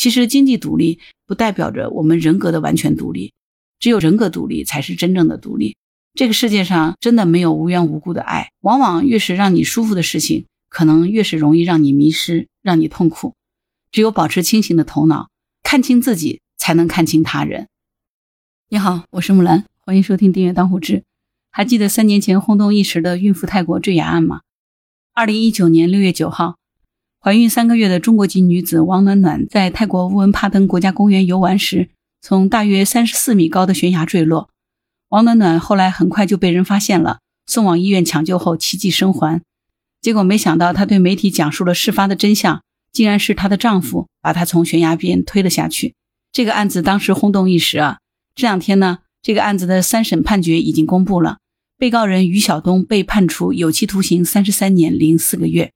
其实经济独立不代表着我们人格的完全独立，只有人格独立才是真正的独立。这个世界上真的没有无缘无故的爱，往往越是让你舒服的事情，可能越是容易让你迷失，让你痛苦。只有保持清醒的头脑，看清自己，才能看清他人。你好，我是木兰，欢迎收听订阅当户知。还记得三年前轰动一时的孕妇泰国坠崖案吗？二零一九年六月九号，怀孕三个月的中国籍女子王暖暖在泰国乌恩帕登国家公园游玩时，从大约三十四米高的悬崖坠落。王暖暖后来很快就被人发现了，送往医院抢救后奇迹生还。结果没想到，她对媒体讲述了事发的真相，竟然是她的丈夫把她从悬崖边推了下去。这个案子当时轰动一时啊！这两天呢，这个案子的三审判决已经公布了。被告人于晓东被判处有期徒刑三十三年零四个月。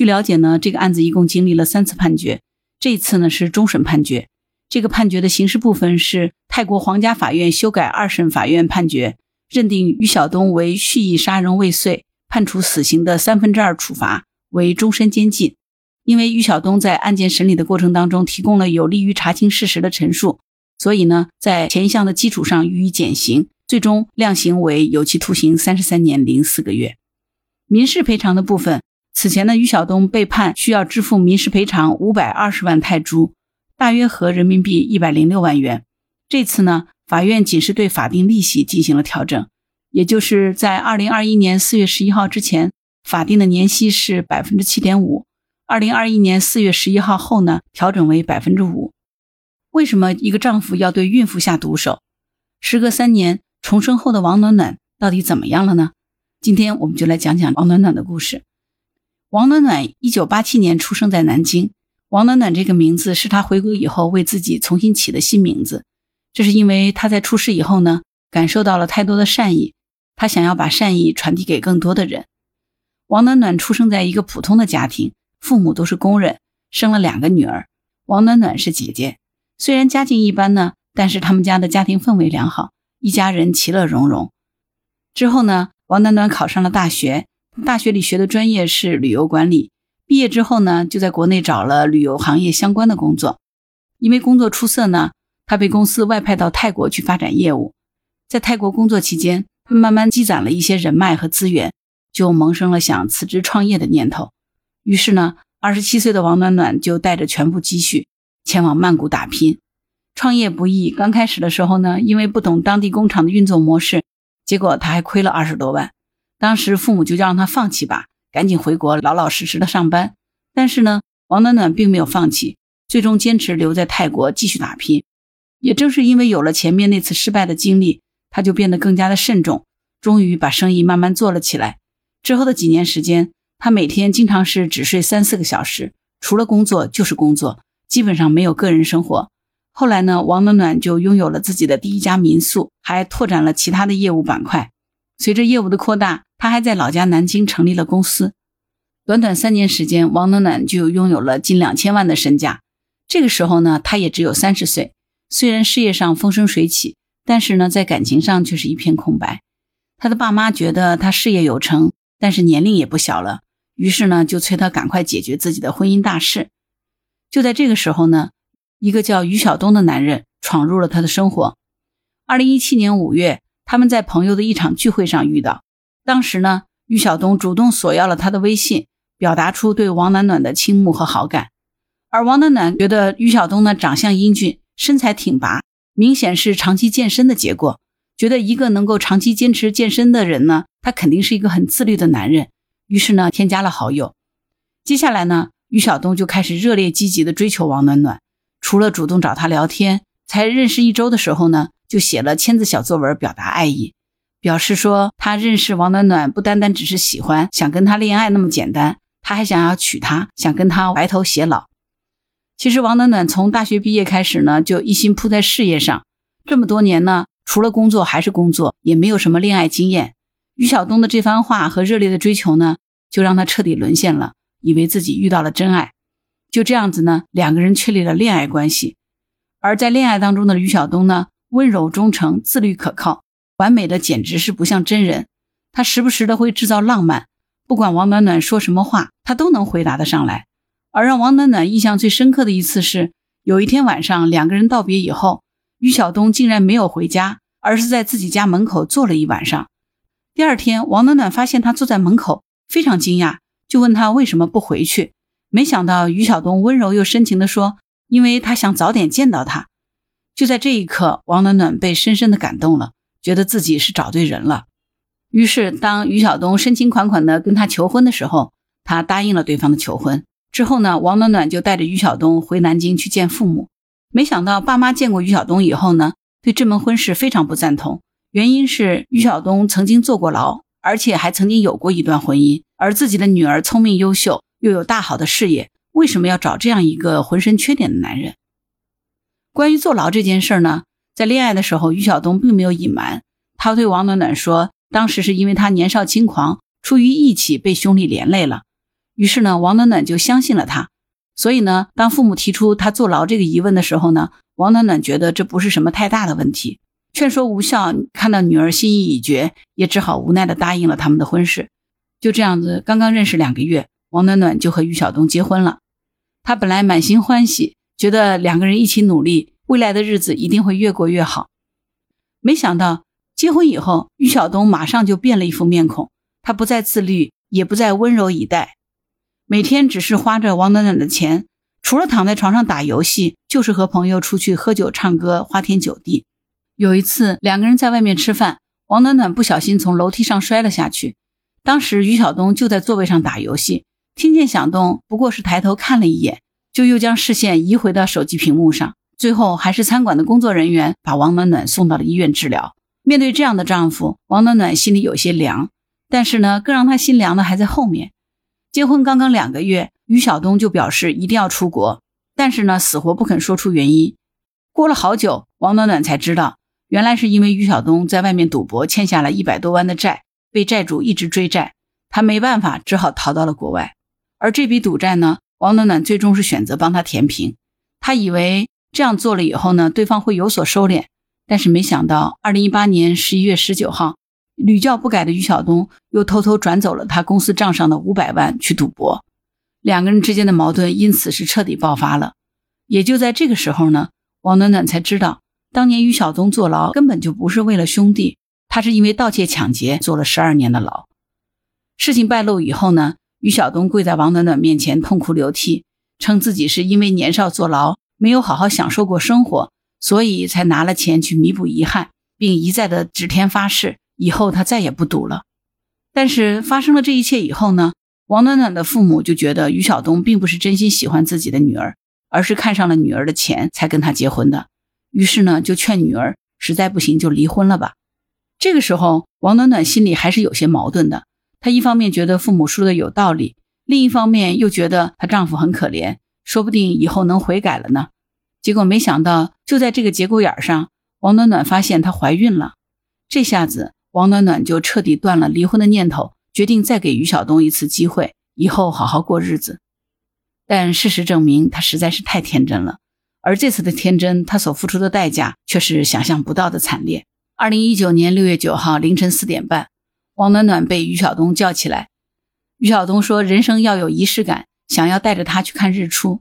据了解呢，这个案子一共经历了三次判决，这一次呢是终审判决。这个判决的刑事部分是泰国皇家法院修改二审法院判决，认定于晓东为蓄意杀人未遂，判处死刑的三分之二处罚为终身监禁。因为于晓东在案件审理的过程当中提供了有利于查清事实的陈述，所以呢，在前一项的基础上予以减刑。最终量刑为有期徒刑三十三年零四个月。民事赔偿的部分，此前呢，于晓东被判需要支付民事赔偿五百二十万泰铢，大约合人民币一百零六万元。这次呢，法院仅是对法定利息进行了调整，也就是在二零二一年四月十一号之前，法定的年息是百分之七点五；二零二一年四月十一号后呢，调整为百分之五。为什么一个丈夫要对孕妇下毒手？时隔三年。重生后的王暖暖到底怎么样了呢？今天我们就来讲讲王暖暖的故事。王暖暖一九八七年出生在南京。王暖暖这个名字是她回国以后为自己重新起的新名字。这是因为她在出事以后呢，感受到了太多的善意，她想要把善意传递给更多的人。王暖暖出生在一个普通的家庭，父母都是工人，生了两个女儿。王暖暖是姐姐，虽然家境一般呢，但是他们家的家庭氛围良好。一家人其乐融融。之后呢，王暖暖考上了大学，大学里学的专业是旅游管理。毕业之后呢，就在国内找了旅游行业相关的工作。因为工作出色呢，他被公司外派到泰国去发展业务。在泰国工作期间，他慢慢积攒了一些人脉和资源，就萌生了想辞职创业的念头。于是呢，二十七岁的王暖暖就带着全部积蓄前往曼谷打拼。创业不易，刚开始的时候呢，因为不懂当地工厂的运作模式，结果他还亏了二十多万。当时父母就让他放弃吧，赶紧回国老老实实的上班。但是呢，王暖暖并没有放弃，最终坚持留在泰国继续打拼。也正是因为有了前面那次失败的经历，他就变得更加的慎重，终于把生意慢慢做了起来。之后的几年时间，他每天经常是只睡三四个小时，除了工作就是工作，基本上没有个人生活。后来呢，王暖暖就拥有了自己的第一家民宿，还拓展了其他的业务板块。随着业务的扩大，他还在老家南京成立了公司。短短三年时间，王暖暖就拥有了近两千万的身价。这个时候呢，他也只有三十岁。虽然事业上风生水起，但是呢，在感情上却是一片空白。他的爸妈觉得他事业有成，但是年龄也不小了，于是呢，就催他赶快解决自己的婚姻大事。就在这个时候呢。一个叫于晓东的男人闯入了他的生活。二零一七年五月，他们在朋友的一场聚会上遇到。当时呢，于晓东主动索要了他的微信，表达出对王暖暖的倾慕和好感。而王暖暖觉得于晓东呢长相英俊，身材挺拔，明显是长期健身的结果。觉得一个能够长期坚持健身的人呢，他肯定是一个很自律的男人。于是呢，添加了好友。接下来呢，于晓东就开始热烈积极的追求王暖暖。除了主动找他聊天，才认识一周的时候呢，就写了千字小作文表达爱意，表示说他认识王暖暖不单单只是喜欢，想跟他恋爱那么简单，他还想要娶她，想跟她白头偕老。其实王暖暖从大学毕业开始呢，就一心扑在事业上，这么多年呢，除了工作还是工作，也没有什么恋爱经验。于晓东的这番话和热烈的追求呢，就让他彻底沦陷了，以为自己遇到了真爱。就这样子呢，两个人确立了恋爱关系。而在恋爱当中的于晓东呢，温柔忠诚、自律可靠，完美的简直是不像真人。他时不时的会制造浪漫，不管王暖暖说什么话，他都能回答得上来。而让王暖暖印象最深刻的一次是，有一天晚上，两个人道别以后，于晓东竟然没有回家，而是在自己家门口坐了一晚上。第二天，王暖暖发现他坐在门口，非常惊讶，就问他为什么不回去。没想到于晓东温柔又深情地说：“因为他想早点见到他。”就在这一刻，王暖暖被深深的感动了，觉得自己是找对人了。于是，当于晓东深情款款地跟她求婚的时候，她答应了对方的求婚。之后呢，王暖暖就带着于晓东回南京去见父母。没想到，爸妈见过于晓东以后呢，对这门婚事非常不赞同。原因是于晓东曾经坐过牢，而且还曾经有过一段婚姻，而自己的女儿聪明优秀。又有大好的事业，为什么要找这样一个浑身缺点的男人？关于坐牢这件事呢，在恋爱的时候，于晓东并没有隐瞒。他对王暖暖说，当时是因为他年少轻狂，出于义气被兄弟连累了。于是呢，王暖暖就相信了他。所以呢，当父母提出他坐牢这个疑问的时候呢，王暖暖觉得这不是什么太大的问题，劝说无效。看到女儿心意已决，也只好无奈地答应了他们的婚事。就这样子，刚刚认识两个月。王暖暖就和于晓东结婚了，他本来满心欢喜，觉得两个人一起努力，未来的日子一定会越过越好。没想到结婚以后，于晓东马上就变了一副面孔，他不再自律，也不再温柔以待，每天只是花着王暖暖的钱，除了躺在床上打游戏，就是和朋友出去喝酒唱歌，花天酒地。有一次，两个人在外面吃饭，王暖暖不小心从楼梯上摔了下去，当时于晓东就在座位上打游戏。听见响动，不过是抬头看了一眼，就又将视线移回到手机屏幕上。最后还是餐馆的工作人员把王暖暖送到了医院治疗。面对这样的丈夫，王暖暖心里有些凉。但是呢，更让她心凉的还在后面。结婚刚刚两个月，于晓东就表示一定要出国，但是呢，死活不肯说出原因。过了好久，王暖暖才知道，原来是因为于晓东在外面赌博，欠下了一百多万的债，被债主一直追债，他没办法，只好逃到了国外。而这笔赌债呢，王暖暖最终是选择帮他填平。他以为这样做了以后呢，对方会有所收敛，但是没想到，二零一八年十一月十九号，屡教不改的于晓东又偷偷转走了他公司账上的五百万去赌博，两个人之间的矛盾因此是彻底爆发了。也就在这个时候呢，王暖暖才知道，当年于晓东坐牢根本就不是为了兄弟，他是因为盗窃抢劫坐了十二年的牢。事情败露以后呢？于晓东跪在王暖暖面前痛哭流涕，称自己是因为年少坐牢，没有好好享受过生活，所以才拿了钱去弥补遗憾，并一再的指天发誓，以后他再也不赌了。但是发生了这一切以后呢，王暖暖的父母就觉得于晓东并不是真心喜欢自己的女儿，而是看上了女儿的钱才跟他结婚的。于是呢，就劝女儿实在不行就离婚了吧。这个时候，王暖暖心里还是有些矛盾的。她一方面觉得父母说的有道理，另一方面又觉得她丈夫很可怜，说不定以后能悔改了呢。结果没想到，就在这个节骨眼上，王暖暖发现她怀孕了。这下子，王暖暖就彻底断了离婚的念头，决定再给于晓东一次机会，以后好好过日子。但事实证明，她实在是太天真了。而这次的天真，她所付出的代价却是想象不到的惨烈。二零一九年六月九号凌晨四点半。王暖暖被于晓东叫起来，于晓东说：“人生要有仪式感，想要带着他去看日出。”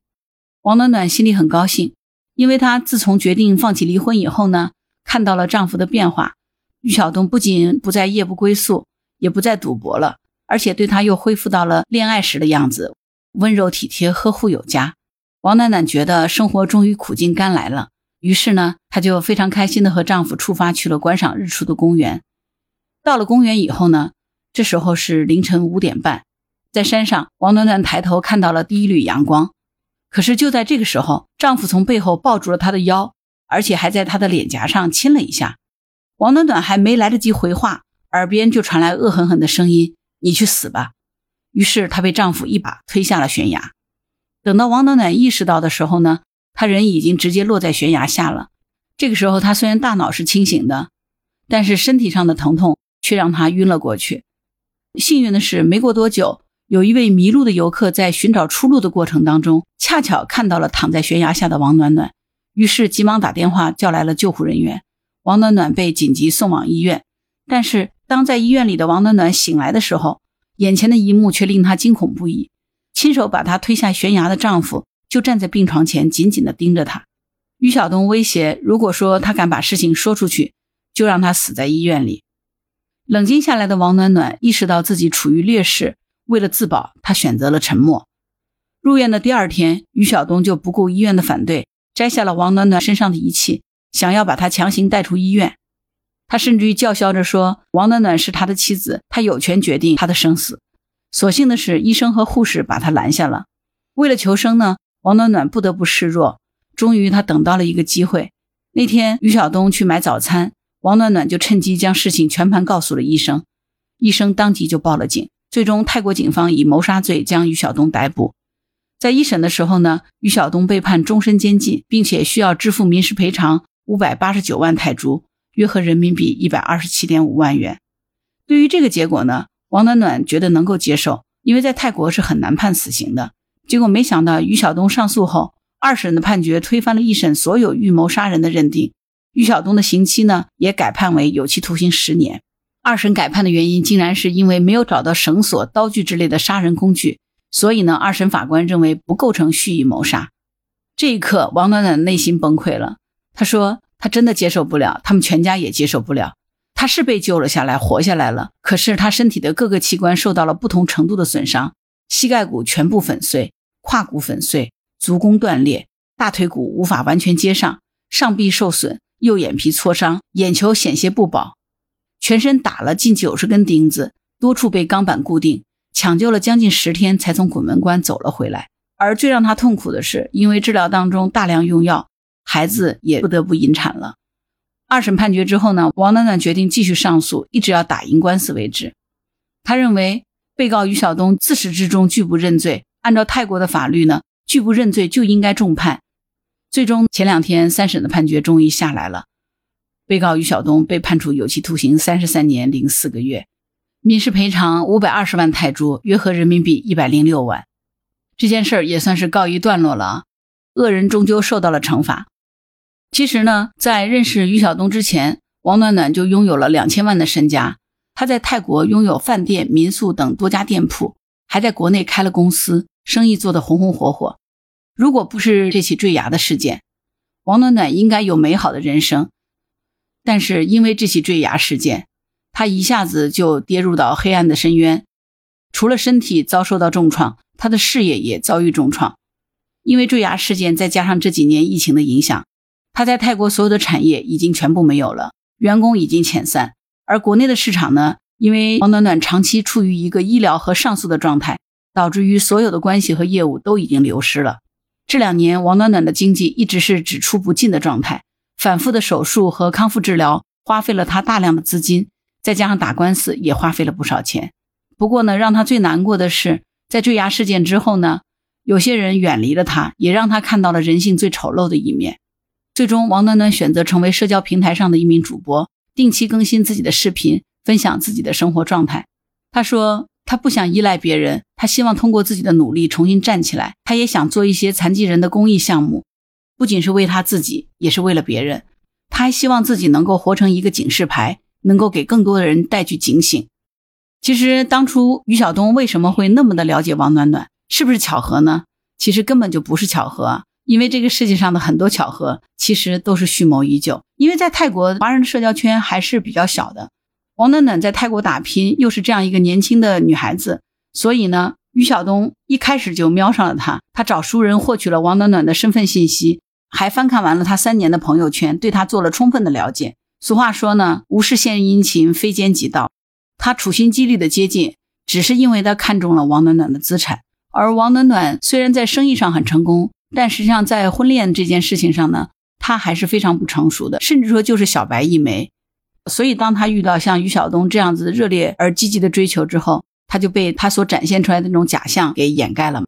王暖暖心里很高兴，因为她自从决定放弃离婚以后呢，看到了丈夫的变化。于晓东不仅不再夜不归宿，也不再赌博了，而且对她又恢复到了恋爱时的样子，温柔体贴，呵护有加。王暖暖觉得生活终于苦尽甘来了，于是呢，她就非常开心的和丈夫出发去了观赏日出的公园。到了公园以后呢，这时候是凌晨五点半，在山上，王暖暖抬头看到了第一缕阳光。可是就在这个时候，丈夫从背后抱住了她的腰，而且还在她的脸颊上亲了一下。王暖暖还没来得及回话，耳边就传来恶狠狠的声音：“你去死吧！”于是她被丈夫一把推下了悬崖。等到王暖暖意识到的时候呢，她人已经直接落在悬崖下了。这个时候，她虽然大脑是清醒的，但是身体上的疼痛。却让他晕了过去。幸运的是，没过多久，有一位迷路的游客在寻找出路的过程当中，恰巧看到了躺在悬崖下的王暖暖，于是急忙打电话叫来了救护人员。王暖暖被紧急送往医院。但是，当在医院里的王暖暖醒来的时候，眼前的一幕却令她惊恐不已：亲手把她推下悬崖的丈夫，就站在病床前紧紧地盯着她。于晓东威胁，如果说他敢把事情说出去，就让他死在医院里。冷静下来的王暖暖意识到自己处于劣势，为了自保，他选择了沉默。入院的第二天，于晓东就不顾医院的反对，摘下了王暖暖身上的仪器，想要把她强行带出医院。他甚至于叫嚣着说：“王暖暖是他的妻子，他有权决定他的生死。”所幸的是，医生和护士把他拦下了。为了求生呢，王暖暖不得不示弱。终于，他等到了一个机会。那天，于晓东去买早餐，王暖暖就趁机将事情全盘告诉了医生。医生当即就报了警。最终，泰国警方以谋杀罪将于晓东逮捕。在一审的时候呢，于晓东被判终身监禁，并且需要支付民事赔偿五百八十九万泰铢，约合人民币一百二十七点五万元。对于这个结果呢，王暖暖觉得能够接受，因为在泰国是很难判死刑的。结果没想到，于晓东上诉后，二审的判决推翻了一审所有预谋杀人的认定，于晓东的刑期呢也改判为有期徒刑十年。二审改判的原因竟然是因为没有找到绳索、刀具之类的杀人工具。所以呢，二审法官认为不构成蓄意谋杀。这一刻，王暖暖内心崩溃了。他说：“他真的接受不了，他们全家也接受不了。他是被救了下来，活下来了，可是他身体的各个器官受到了不同程度的损伤：膝盖骨全部粉碎，胯骨粉碎，足弓断裂，大腿骨无法完全接上，上臂受损，右眼皮挫伤，眼球险些不保，全身打了近九十根钉子，多处被钢板固定。”抢救了将近十天，才从鬼门关走了回来。而最让他痛苦的是，因为治疗当中大量用药，孩子也不得不引产了。二审判决之后呢，王暖暖决定继续上诉，一直要打赢官司为止。他认为被告于晓东自始至终拒不认罪，按照泰国的法律呢，拒不认罪就应该重判。最终前两天三审的判决终于下来了，被告于晓东被判处有期徒刑三十三年零四个月。民事赔偿五百二十万泰铢，约合人民币一百零六万。这件事儿也算是告一段落了啊，恶人终究受到了惩罚。其实呢，在认识于晓东之前，王暖暖就拥有了两千万的身家。她在泰国拥有饭店、民宿等多家店铺，还在国内开了公司，生意做得红红火火。如果不是这起坠崖的事件，王暖暖应该有美好的人生。但是因为这起坠崖事件，她一下子就跌入到黑暗的深渊，除了身体遭受到重创，她的事业也遭遇重创。因为坠崖事件，再加上这几年疫情的影响，他在泰国所有的产业已经全部没有了，员工已经遣散。而国内的市场呢，因为王暖暖长期处于一个医疗和上诉的状态，导致于所有的关系和业务都已经流失了。这两年，王暖暖的经济一直是只出不进的状态，反复的手术和康复治疗花费了他大量的资金。再加上打官司也花费了不少钱，不过呢，让他最难过的是，在坠崖事件之后呢，有些人远离了他，也让他看到了人性最丑陋的一面。最终，王暖暖选择成为社交平台上的一名主播，定期更新自己的视频，分享自己的生活状态。他说，他不想依赖别人，他希望通过自己的努力重新站起来。他也想做一些残疾人的公益项目，不仅是为他自己，也是为了别人。他还希望自己能够活成一个警示牌。能够给更多的人带去警醒。其实当初于晓东为什么会那么的了解王暖暖，是不是巧合呢？其实根本就不是巧合，因为这个世界上的很多巧合其实都是蓄谋已久。因为在泰国华人的社交圈还是比较小的，王暖暖在泰国打拼，又是这样一个年轻的女孩子，所以呢，于晓东一开始就瞄上了她。他找熟人获取了王暖暖的身份信息，还翻看完了她三年的朋友圈，对她做了充分的了解。俗话说呢，无事献殷勤，非奸即盗。他处心积虑的接近，只是因为他看中了王暖暖的资产。而王暖暖虽然在生意上很成功，但实际上在婚恋这件事情上呢，他还是非常不成熟的，甚至说就是小白一枚。所以，当他遇到像于晓东这样子热烈而积极的追求之后，他就被他所展现出来的那种假象给掩盖了。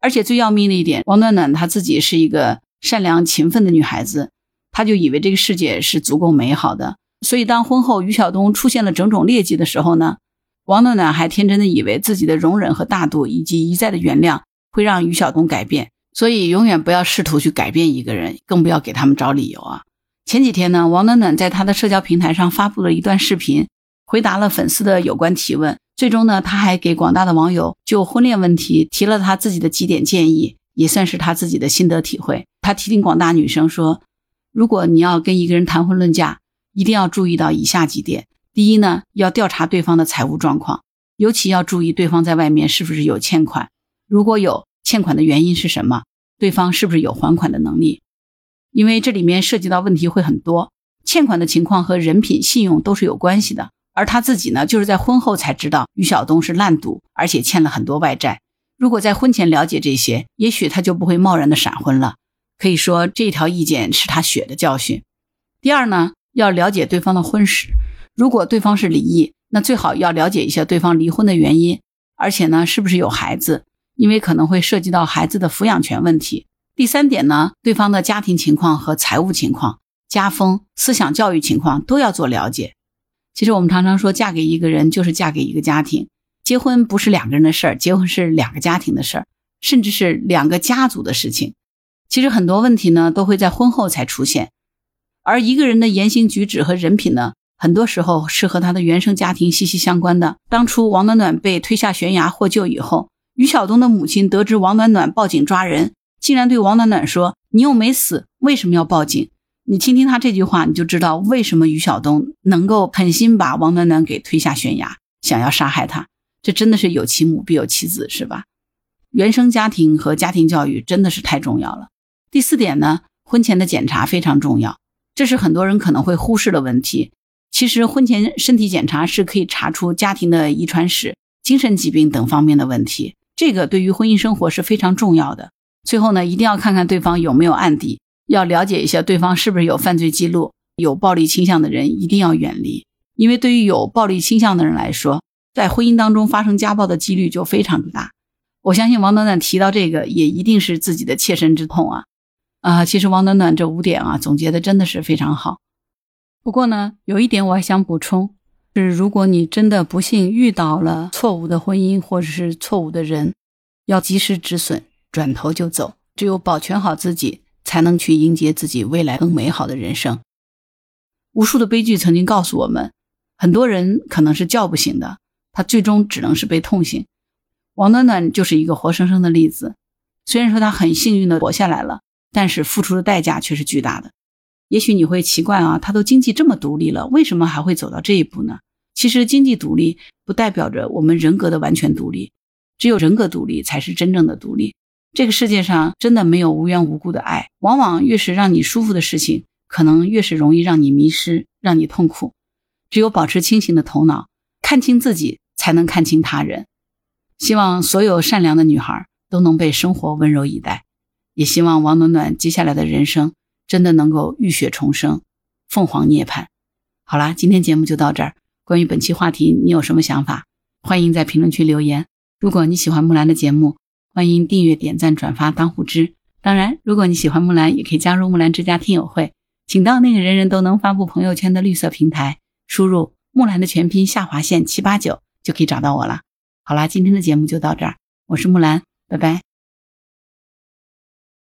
而且最要命的一点，王暖暖她自己是一个善良勤奋的女孩子。她就以为这个世界是足够美好的，所以当婚后于晓东出现了种种劣迹的时候呢，王暖暖还天真的以为自己的容忍和大度以及一再的原谅会让于晓东改变，所以永远不要试图去改变一个人，更不要给他们找理由啊。前几天呢，王暖暖在他的社交平台上发布了一段视频，回答了粉丝的有关提问，最终呢，他还给广大的网友就婚恋问题提了他自己的几点建议，也算是他自己的心得体会。他提醒广大女生说，如果你要跟一个人谈婚论嫁，一定要注意到以下几点：第一呢，要调查对方的财务状况，尤其要注意对方在外面是不是有欠款，如果有欠款的原因是什么，对方是不是有还款的能力。因为这里面涉及到问题会很多，欠款的情况和人品、信用都是有关系的。而他自己呢，就是在婚后才知道于晓东是烂赌，而且欠了很多外债。如果在婚前了解这些，也许他就不会贸然的闪婚了。可以说这条意见是他血的教训。第二呢，要了解对方的婚史，如果对方是离异，那最好要了解一下对方离婚的原因，而且呢，是不是有孩子，因为可能会涉及到孩子的抚养权问题。第三点呢，对方的家庭情况和财务情况、家风、思想教育情况都要做了解。其实我们常常说，嫁给一个人就是嫁给一个家庭，结婚不是两个人的事儿，结婚是两个家庭的事儿，甚至是两个家族的事情。其实很多问题呢，都会在婚后才出现，而一个人的言行举止和人品呢，很多时候是和他的原生家庭息息相关的。当初王暖暖被推下悬崖获救以后，于晓东的母亲得知王暖暖报警抓人。竟然对王暖暖说：“你又没死，为什么要报警？”你听听他这句话，你就知道为什么于晓东能够狠心把王暖暖给推下悬崖，想要杀害他。这真的是有其母必有其子，是吧？原生家庭和家庭教育真的是太重要了。第四点呢，婚前的检查非常重要，这是很多人可能会忽视的问题。其实婚前身体检查是可以查出家庭的遗传史、精神疾病等方面的问题，这个对于婚姻生活是非常重要的。最后呢，一定要看看对方有没有案底，要了解一下对方是不是有犯罪记录，有暴力倾向的人一定要远离。因为对于有暴力倾向的人来说，在婚姻当中发生家暴的几率就非常的大。我相信王暖暖提到这个，也一定是自己的切身之痛啊！啊，其实王暖暖这五点啊，总结的真的是非常好。不过呢，有一点我还想补充，是如果你真的不幸遇到了错误的婚姻或者是错误的人，要及时止损。转头就走，只有保全好自己，才能去迎接自己未来更美好的人生。无数的悲剧曾经告诉我们，很多人可能是叫不醒的，他最终只能是被痛醒。王暖暖就是一个活生生的例子。虽然说她很幸运的活下来了，但是付出的代价却是巨大的。也许你会奇怪啊，她都经济这么独立了，为什么还会走到这一步呢？其实经济独立不代表着我们人格的完全独立，只有人格独立才是真正的独立。这个世界上真的没有无缘无故的爱，往往越是让你舒服的事情，可能越是容易让你迷失，让你痛苦。只有保持清醒的头脑，看清自己，才能看清他人。希望所有善良的女孩都能被生活温柔以待，也希望王暖暖接下来的人生真的能够浴血重生，凤凰涅槃。好啦，今天节目就到这儿。关于本期话题，你有什么想法？欢迎在评论区留言。如果你喜欢木兰的节目，欢迎订阅、点赞、转发当护知。当然，如果你喜欢木兰，也可以加入木兰之家听友会，请到那个人人都能发布朋友圈的绿色平台，输入木兰的全拼下划线七八九，就可以找到我了。好啦，今天的节目就到这儿，我是木兰，拜拜。